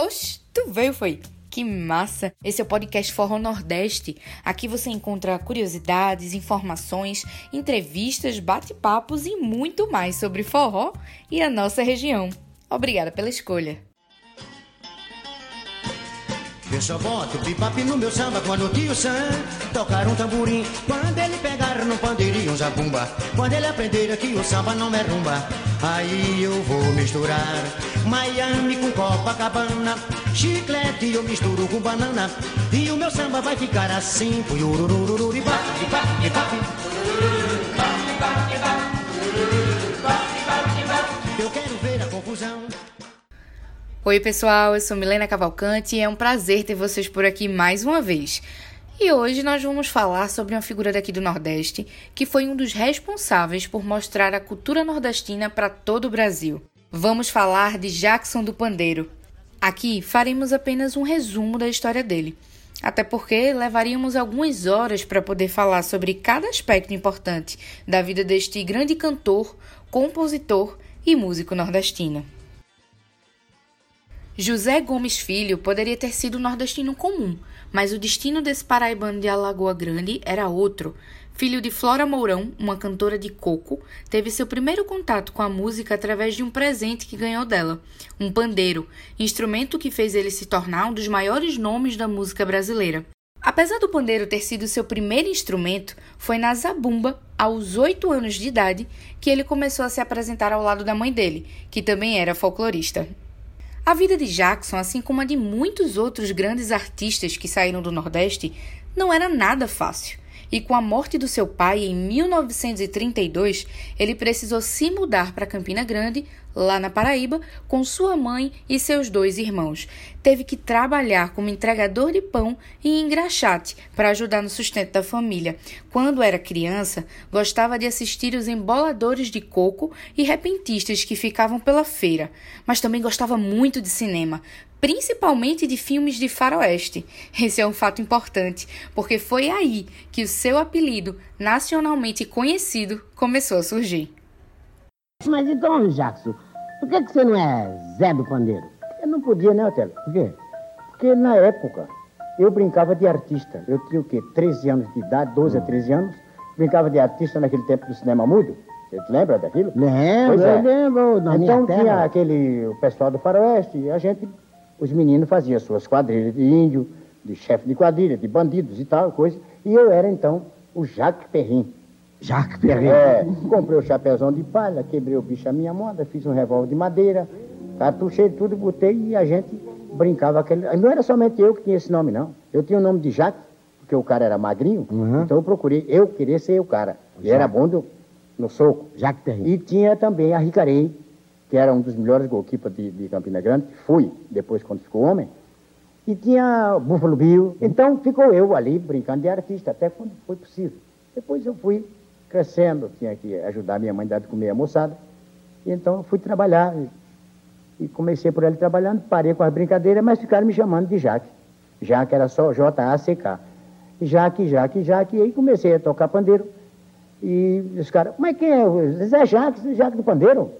Oxe, tu veio, foi? Que massa! Esse é o podcast Forró Nordeste. Aqui você encontra curiosidades, informações, entrevistas, bate-papos e muito mais sobre forró e a nossa região. Obrigada pela escolha. Eu só boto pipape no meu samba quando o tio Sam tocar um tamborim. Quando ele pegar no pandeirinho um zabumba. Quando ele aprender que o samba não é rumba. Aí eu vou misturar Miami com Copacabana. Chiclete eu misturo com banana. E o meu samba vai ficar assim. Eu quero ver a confusão. Oi, pessoal, eu sou Milena Cavalcante e é um prazer ter vocês por aqui mais uma vez. E hoje nós vamos falar sobre uma figura daqui do Nordeste que foi um dos responsáveis por mostrar a cultura nordestina para todo o Brasil. Vamos falar de Jackson do Pandeiro. Aqui faremos apenas um resumo da história dele, até porque levaríamos algumas horas para poder falar sobre cada aspecto importante da vida deste grande cantor, compositor e músico nordestino. José Gomes Filho poderia ter sido nordestino comum, mas o destino desse paraibano de Alagoa Grande era outro. Filho de Flora Mourão, uma cantora de coco, teve seu primeiro contato com a música através de um presente que ganhou dela, um pandeiro, instrumento que fez ele se tornar um dos maiores nomes da música brasileira. Apesar do pandeiro ter sido seu primeiro instrumento, foi na zabumba, aos oito anos de idade, que ele começou a se apresentar ao lado da mãe dele, que também era folclorista. A vida de Jackson, assim como a de muitos outros grandes artistas que saíram do Nordeste, não era nada fácil. E com a morte do seu pai em 1932, ele precisou se mudar para Campina Grande, lá na Paraíba, com sua mãe e seus dois irmãos. Teve que trabalhar como entregador de pão e engraxate para ajudar no sustento da família. Quando era criança, gostava de assistir os emboladores de coco e repentistas que ficavam pela feira, mas também gostava muito de cinema, principalmente de filmes de faroeste. Esse é um fato importante, porque foi aí que o seu apelido, nacionalmente conhecido, começou a surgir. Mas então, Jackson, por que, que você não é Zé do Pandeiro? Eu não podia, né, Otelo? Por quê? Porque na época eu brincava de artista. Eu tinha o quê? 13 anos de idade, 12 a 13 anos. Brincava de artista naquele tempo do cinema mudo. Você te lembra daquilo? Lembro, Pois é. eu lembro. Na então minha terra. tinha aquele, o pessoal do faroeste, e a gente, os meninos faziam suas quadrilhas de índio, de chefe de quadrilha, de bandidos e tal, coisa. E eu era, então, o Jacques Perrin. Jacques Perrin. É, comprei o chapéuzão de palha, quebrei o bicho à minha moda, fiz um revólver de madeira, cartuchei tudo, botei e a gente brincava aquele. Não era somente eu que tinha esse nome, não. Eu tinha o nome de Jacques, porque o cara era magrinho, Uhum. então eu procurei, eu queria ser o cara. E era bom do- no soco. Jacques Perrin. E tinha também a Ricarei, que era um dos melhores goalkeepers de, de Campina Grande, que fui, depois quando ficou homem. E tinha Buffalo Bill. Então ficou eu ali brincando de artista, até quando foi possível. Depois eu fui crescendo, tinha que ajudar minha mãe a dar de comer a moçada. E então eu fui trabalhar. E, comecei por ali trabalhando, parei com as brincadeiras, mas ficaram me chamando de Jaque. Jaque era só J-A-C-K. Jaque, Jaque, Jaque. E aí comecei a tocar pandeiro. E os caras, mas quem é? Zé Jacques, Zé Jacques do Pandeiro.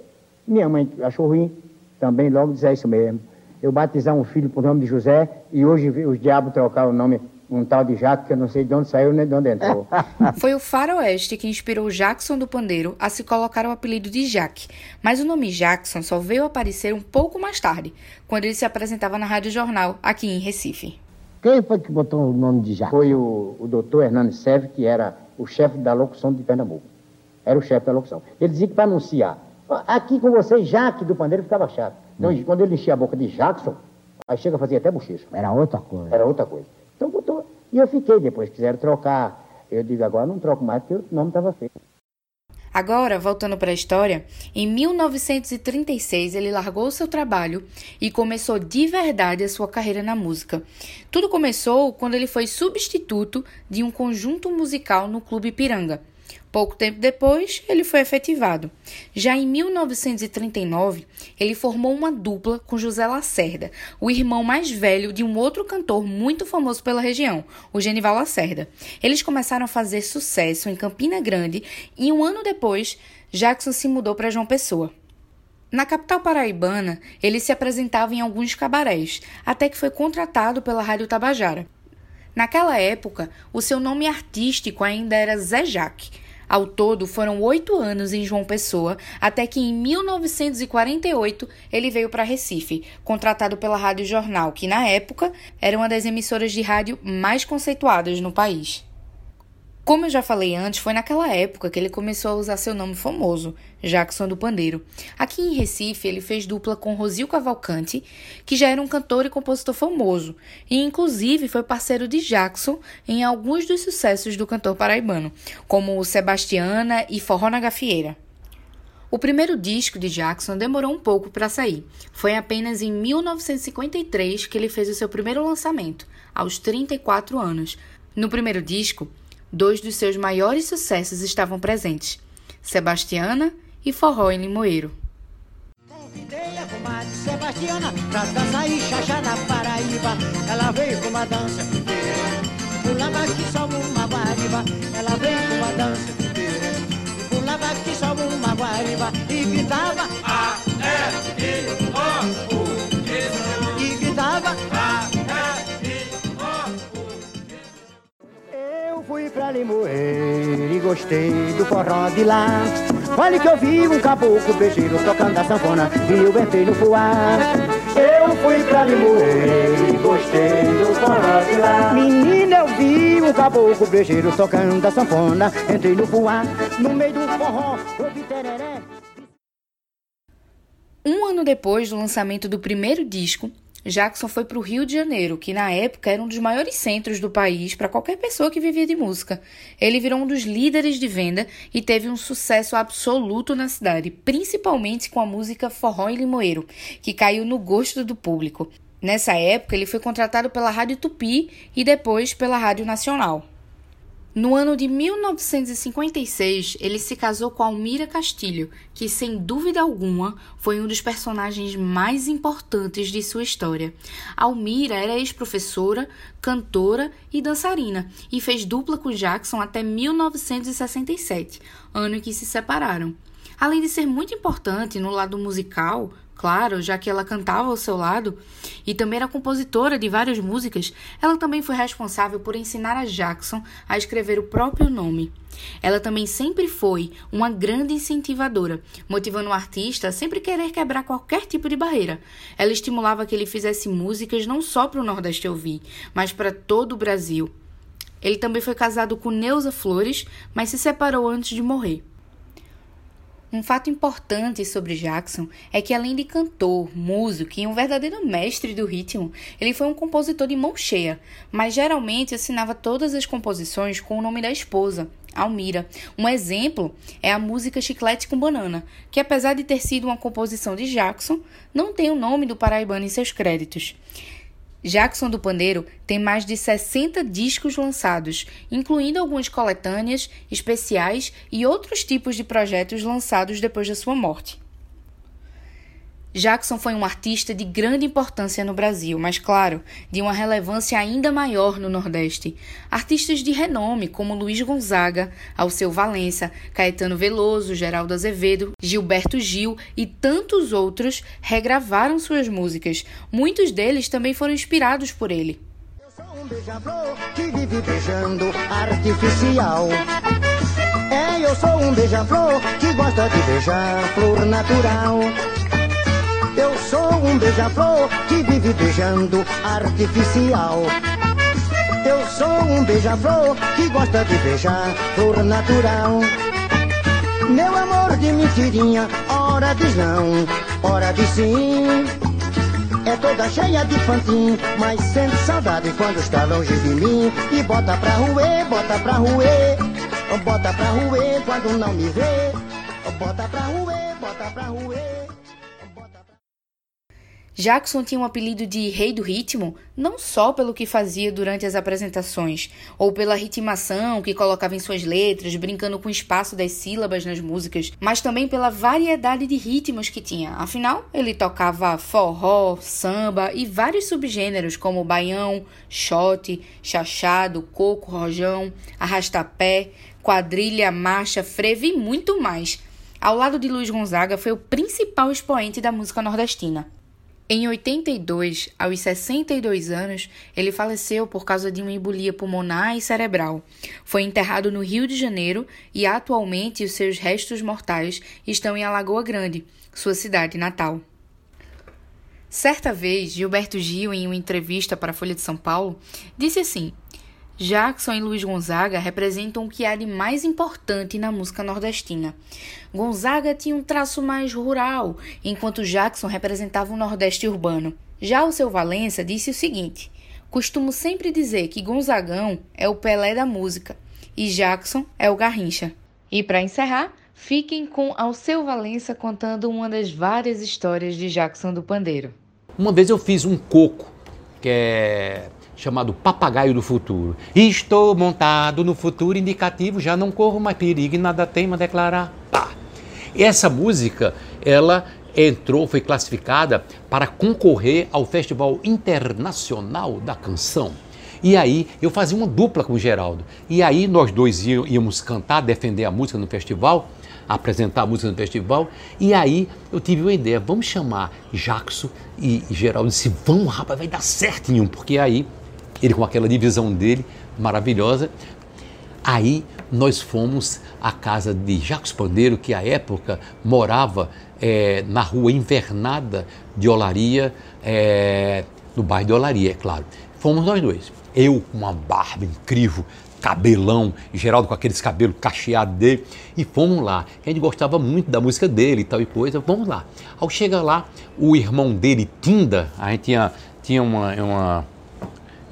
Minha mãe achou ruim, também logo dizer isso mesmo. Eu batizar um filho por nome de José e hoje os diabos trocaram o nome, um tal de Jacques, que eu não sei de onde saiu nem de onde entrou. Foi o faroeste que inspirou Jackson do Pandeiro a se colocar o apelido de Jack, mas o nome Jackson só veio aparecer um pouco mais tarde, quando ele se apresentava na Rádio Jornal, aqui em Recife. Quem foi que botou o nome de Jacques? Foi o, o doutor Hernani Seve, que era o chefe da locução de Pernambuco. Era o chefe da locução. Ele dizia que para anunciar, "Ó, aqui com vocês, Jaque do Pandeiro ficava chato. Então, quando ele enchia a boca de Jackson, aí chega a fazer até bochecha. Era outra coisa. Era outra coisa. Então botou. E eu fiquei, depois quiseram trocar. Eu digo, agora não troco mais, porque o nome estava feio. Agora, voltando para a história, em 1936 ele largou seu trabalho e começou de verdade a sua carreira na música. Tudo começou quando ele foi substituto de um conjunto musical no Clube Piranga. Pouco tempo depois, ele foi efetivado. Já em 1939, ele formou uma dupla com José Lacerda, o irmão mais velho de um outro cantor muito famoso pela região, o Genival Lacerda. Eles começaram a fazer sucesso em Campina Grande e um ano depois, Jackson se mudou para João Pessoa. Na capital paraibana, ele se apresentava em alguns cabarés, até que foi contratado pela Rádio Tabajara. Naquela época, o seu nome artístico ainda era Zé Jaque. Ao todo, foram oito anos em João Pessoa, até que em 1948 ele veio para Recife, contratado pela Rádio Jornal, que na época era uma das emissoras de rádio mais conceituadas no país. Como eu já falei antes, foi naquela época que ele começou a usar seu nome famoso, Jackson do Pandeiro. Aqui em Recife, ele fez dupla com Rosil Cavalcante, que já era um cantor e compositor famoso, e inclusive foi parceiro de Jackson em alguns dos sucessos do cantor paraibano, como Sebastiana e Forró na Gafieira. O primeiro disco de Jackson demorou um pouco para sair. Foi apenas em 1953 que ele fez o seu primeiro lançamento, aos 34 anos. No primeiro disco, dois dos seus maiores sucessos estavam presentes: Sebastiana e Forró em Limoeiro. Convidei a e guariba. E E, I, O, U, e gritava fui pra Limoeiro e gostei do forró de lá. Olha que eu vi um caboclo beijeiro tocando a sanfona e eu entrei no fuar. Eu fui pra Limoeiro e gostei do forró de lá. Menina, eu vi um caboclo beijeiro tocando a sanfona, entrei no fuar. No meio do forró, ouvi tereré. Um ano depois do lançamento do primeiro disco, Jackson foi para o Rio de Janeiro, que na época era um dos maiores centros do país para qualquer pessoa que vivia de música. Ele virou um dos líderes de venda e teve um sucesso absoluto na cidade, principalmente com a música Forró e Limoeiro, que caiu no gosto do público. Nessa época, ele foi contratado pela Rádio Tupi e depois pela Rádio Nacional. No ano de 1956, ele se casou com Almira Castilho, que sem dúvida alguma foi um dos personagens mais importantes de sua história. Almira era ex-professora, cantora e dançarina e fez dupla com Jackson até 1967, ano em que se separaram. Além de ser muito importante no lado musical, Claro, já que ela cantava ao seu lado e também era compositora de várias músicas, ela também foi responsável por ensinar a Jackson a escrever o próprio nome. Ela também sempre foi uma grande incentivadora, motivando o artista a sempre querer quebrar qualquer tipo de barreira. Ela estimulava que ele fizesse músicas não só para o Nordeste ouvir, mas para todo o Brasil. Ele também foi casado com Neuza Flores, mas se separou antes de morrer. Um fato importante sobre Jackson é que, além de cantor, músico e um verdadeiro mestre do ritmo, ele foi um compositor de mão cheia, mas geralmente assinava todas as composições com o nome da esposa, Almira. Um exemplo é a música Chiclete com Banana, que, apesar de ter sido uma composição de Jackson, não tem o nome do paraibano em seus créditos. Jackson do Pandeiro tem mais de 60 discos lançados, incluindo algumas coletâneas, especiais e outros tipos de projetos lançados depois da sua morte. Jackson foi um artista de grande importância no Brasil, mas, claro, de uma relevância ainda maior no Nordeste. Artistas de renome como Luiz Gonzaga, Alceu Valença, Caetano Veloso, Geraldo Azevedo, Gilberto Gil e tantos outros regravaram suas músicas. Muitos deles também foram inspirados por ele. Eu sou um beija-flor que vive beijando artificial. É, eu sou um beija-flor que gosta de beijar flor natural. Eu sou um beija-flor que vive beijando artificial. Eu sou um beija-flor que gosta de beijar flor natural. Meu amor de mentirinha, hora diz não, hora diz sim. É toda cheia de pantin, mas sente saudade quando está longe de mim. E bota pra ruer, bota pra ruer, bota pra ruer quando não me vê. Bota pra ruer, bota pra ruer. Jackson tinha um apelido de Rei do Ritmo não só pelo que fazia durante as apresentações, ou pela ritmação que colocava em suas letras, brincando com o espaço das sílabas nas músicas, mas também pela variedade de ritmos que tinha. Afinal, ele tocava forró, samba e vários subgêneros como baião, shot, chachado, coco, rojão, arrastapé, quadrilha, marcha, frevo e muito mais. Ao lado de Luiz Gonzaga, foi o principal expoente da música nordestina. Em 82, aos 62 anos, ele faleceu por causa de uma embolia pulmonar e cerebral. Foi enterrado no Rio de Janeiro e atualmente os seus restos mortais estão em Alagoa Grande, sua cidade natal. Certa vez, Gilberto Gil, em uma entrevista para a Folha de São Paulo, disse assim: Jackson e Luiz Gonzaga representam o que há de mais importante na música nordestina. Gonzaga tinha um traço mais rural, enquanto Jackson representava o Nordeste urbano. Já o seu Valença disse o seguinte: Costumo sempre dizer que Gonzagão é o Pelé da música e Jackson é o Garrincha. E para encerrar, fiquem com Alceu Valença contando uma das várias histórias de Jackson do Pandeiro. Uma vez eu fiz um coco, que é chamado Papagaio do Futuro. Estou montado no futuro indicativo, já não corro mais perigo e nada temo a declarar. Pá. Essa música, ela entrou, foi classificada para concorrer ao Festival Internacional da Canção. E aí eu fazia uma dupla com o Geraldo. E aí nós dois íamos cantar, defender a música no festival, apresentar a música no festival. E aí eu tive uma ideia, vamos chamar Jackson e Geraldo. Disse, vamos rapaz, vai dar certinho, porque aí ele com aquela divisão dele maravilhosa. Aí nós fomos à casa de Jacques Pandeiro, que à época morava é, na rua Invernada de Olaria, é, no bairro de Olaria, é claro. Fomos nós dois. Eu com uma barba incrível, cabelão, Geraldo com aqueles cabelos cacheados dele, e fomos lá. A gente gostava muito da música dele e tal e coisa, vamos lá. Ao chegar lá, o irmão dele, Tinda, a gente tinha, tinha uma, uma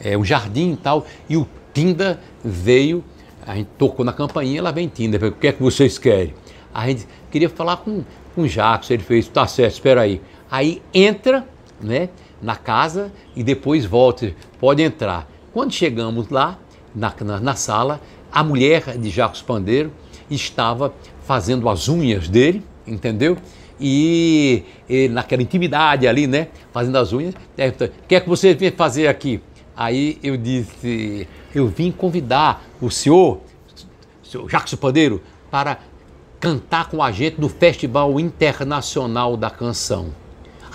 é, um jardim e tal, e o Tinda veio, a gente tocou na campainha, ela vem Tinda, o que é que vocês querem? A gente queria falar com, com o Jacques, ele fez, tá certo, espera aí. Aí entra, né, na casa e depois volta, pode entrar. Quando chegamos lá, na, na, na sala, a mulher de Jacques Pandeiro estava fazendo as unhas dele, entendeu? E, e, naquela intimidade ali, né? Fazendo as unhas. O que é que você vem fazer aqui? Aí eu disse, eu vim convidar o senhor, o senhor Jacques Padeiro, para cantar com a gente no Festival Internacional da Canção.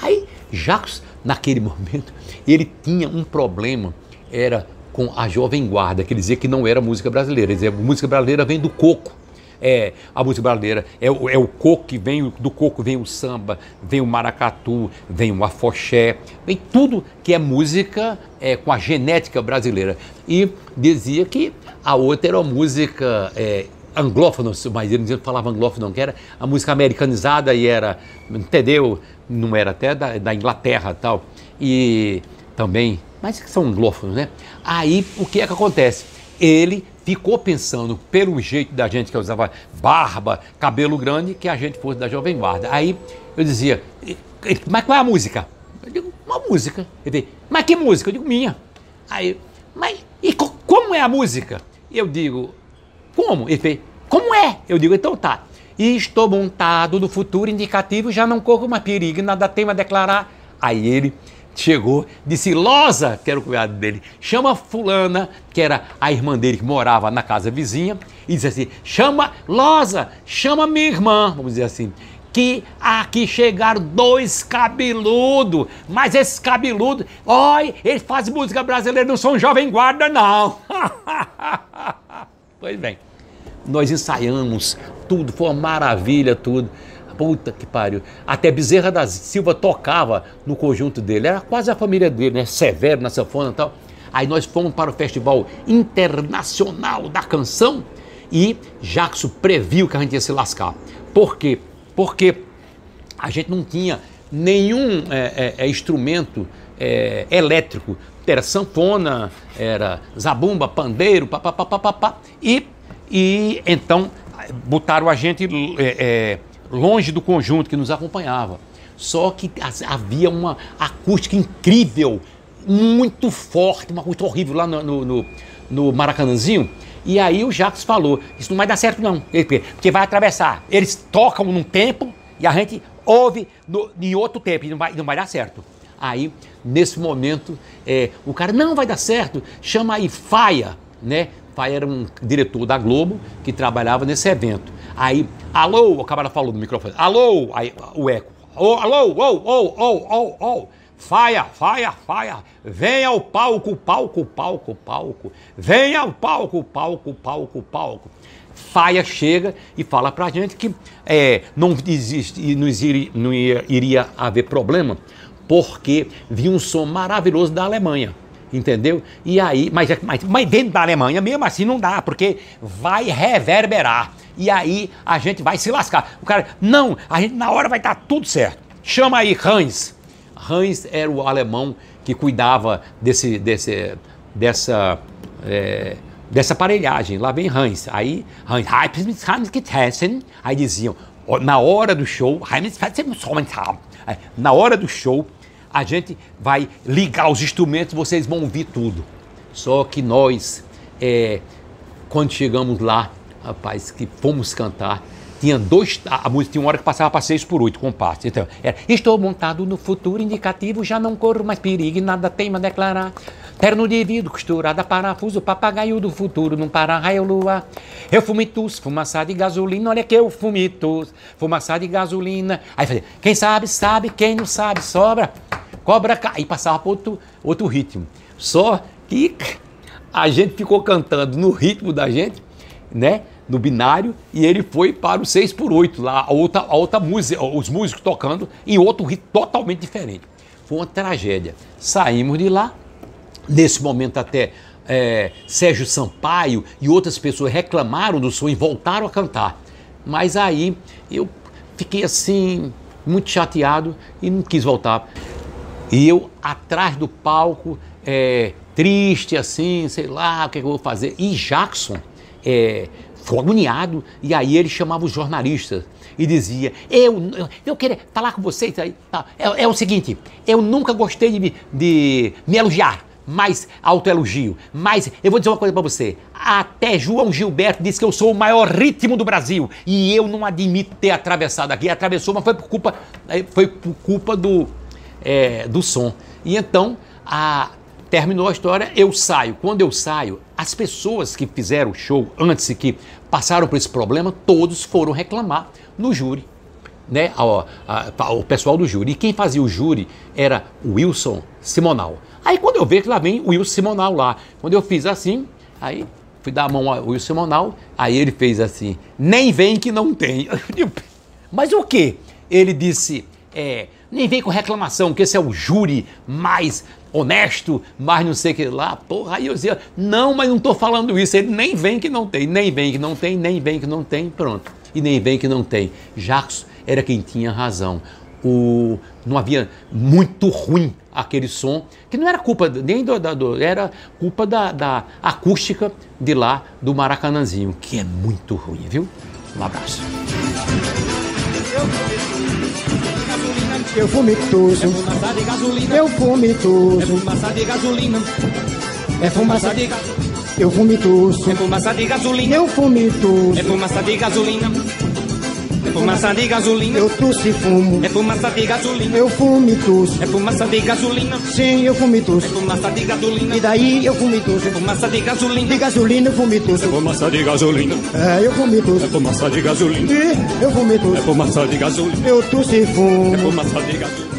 Aí Jacques, naquele momento, ele tinha um problema, era com a Jovem Guarda, que dizia que não era música brasileira, ele dizia música brasileira vem do coco é a música brasileira, é, o, é o coco que vem, do coco vem o samba, vem o maracatu, vem o afoxé, vem tudo que é música é, com a genética brasileira. E dizia que a outra era uma música é, anglófona, mas ele não falava anglófono, que era a música americanizada e era, entendeu? Não era até da, da Inglaterra tal. E também, mas que são anglófonos, né? Aí o que é que acontece? Ele ficou pensando, pelo jeito da gente que usava barba, cabelo grande, que a gente fosse da Jovem Guarda. Aí eu dizia, mas qual é a música? Eu digo, uma música. Ele disse, mas que música? Eu digo, minha. Aí, mas e co como é a música? Eu digo, como? Ele fez, como é? Eu digo, então tá. E estou montado no futuro indicativo, já não corro mais perigo, nada tem a declarar. Aí ele chegou, disse: Losa, que era o cunhado dele, chama Fulana, que era a irmã dele que morava na casa vizinha, e disse assim: chama Losa, chama minha irmã, vamos dizer assim. Que aqui chegaram dois cabeludos, mas esses cabeludos, olha, eles fazem música brasileira, não são jovem guarda, não. pois bem, nós ensaiamos tudo, foi uma maravilha, tudo. Puta que pariu. Até Bezerra da Silva tocava no conjunto dele. Era quase a família dele, né? Severo na sanfona e tal. Aí nós fomos para o Festival Internacional da Canção e Jackson previu que a gente ia se lascar. Por quê? Porque a gente não tinha nenhum é, é, é instrumento é, elétrico. Era sanfona, era zabumba, pandeiro, papapá, e, e então botaram a gente é, é, longe do conjunto que nos acompanhava. Só que havia uma acústica incrível, muito forte, uma coisa horrível lá no, no, no Maracanãzinho. E aí o Jacques falou: Isso não vai dar certo, não, porque vai atravessar. Eles tocam num tempo e a gente ouve no, em outro tempo, e não vai, não vai dar certo. Aí, nesse momento, é, o cara, não vai dar certo, chama aí Faia, né? Faia era um diretor da Globo que trabalhava nesse evento. Aí, alô, o camarada falou no microfone, alô, aí o eco, oh, alô, oh, oh, oh, oh, oh. Faia, faia, faia, venha ao palco, palco, palco, palco, venha ao palco, palco, palco, palco. Faia chega e fala pra gente que é, não existe, não não iria haver problema, porque vinha um som maravilhoso da Alemanha entendeu? E aí, mas, mas, mas dentro da Alemanha mesmo assim não dá, porque vai reverberar. E aí a gente vai se lascar. O cara, não, a gente na hora vai estar tudo certo. Chama aí Hans. Hans era o alemão que cuidava desse, desse, dessa, é, dessa aparelhagem. Lá vem Hans. Aí, Hans, aí diziam, na hora do show, na hora do show, a gente vai ligar os instrumentos, vocês vão ouvir tudo. Só que nós, é, quando chegamos lá, rapaz, que fomos cantar, tinha dois. A, música tinha uma hora que passava para seis por oito compassos. Então, era, estou montado no futuro indicativo, já não corro mais perigo nada tema a declarar. Terno de vidro, costurada, parafuso, papagaio do futuro, num para-raio lua. Eu fumitus, fumaça de gasolina, olha que eu fumitus, fumaça de gasolina. Aí falei, quem sabe, sabe, quem não sabe, sobra. Cobra Aí passava para outro, outro ritmo. Só que a gente ficou cantando no ritmo da gente, né? No binário, e ele foi para o 6 por 8 lá, a outra, a outra música, os músicos tocando em outro ritmo totalmente diferente. Foi uma tragédia. Saímos de lá, nesse momento até é, Sérgio Sampaio e outras pessoas reclamaram do som e voltaram a cantar. Mas aí eu fiquei assim, muito chateado e não quis voltar. E eu atrás do palco, é, triste assim, sei lá, o que, é que eu vou fazer. E Jackson é, foi agoniado, e aí ele chamava os jornalistas e dizia: Eu, eu queria falar com vocês aí. Tá, é, é o seguinte, eu nunca gostei de, de me elogiar mais autoelogio. Mas eu vou dizer uma coisa para você. Até João Gilberto disse que eu sou o maior ritmo do Brasil. E eu não admito ter atravessado aqui. Atravessou, mas foi por culpa, foi por culpa do, é, do som. E então, a, terminou a história, eu saio. Quando eu saio, as pessoas que fizeram o show antes e que passaram por esse problema, todos foram reclamar no júri. Né, a, a, o pessoal do júri. E quem fazia o júri era o Wilson Simonal. Aí quando eu vejo que lá vem o Wilson Simonal lá, quando eu fiz assim, aí fui dar a mão ao Wilson Simonal, aí ele fez assim, nem vem que não tem. Mas o que? Ele disse, é, nem vem com reclamação, que esse é o júri mais honesto, mais não sei o que lá. Porra, aí eu dizia, não, mas não estou falando isso. Ele nem vem que não tem, nem vem que não tem, nem vem que não tem, pronto. E nem vem que não tem. Jacques era quem tinha razão. O, não havia muito ruim aquele som, que não era culpa nem do, do era culpa da, da acústica de lá do Maracanãzinho, que é muito ruim, viu? Um abraço. Eu fumitoso. É fumaça de gasolina. Eu fumitoso. É fumaça de gasolina. É fumaça de gasolina. Eu fumitoso. É fumaça de gasolina. Eu fumitoso. É fumaça de gasolina. É fumaça de gasolina. Eu tosse e fumo. É fumaça de gasolina. Eu fumo e tosso. É fumaça de gasolina. Sim, eu fumo e tosso. É fumaça de gasolina. E daí eu fumo e tosso. É fumaça de gasolina. De gasolina eu fumo e tosso. É fumaça de gasolina. É, eu fumo e tosso. É fumaça de gasolina. E eu fumo e tosso. É fumaça de gasolina. Eu tosse e fumo. É fumaça de gasolina.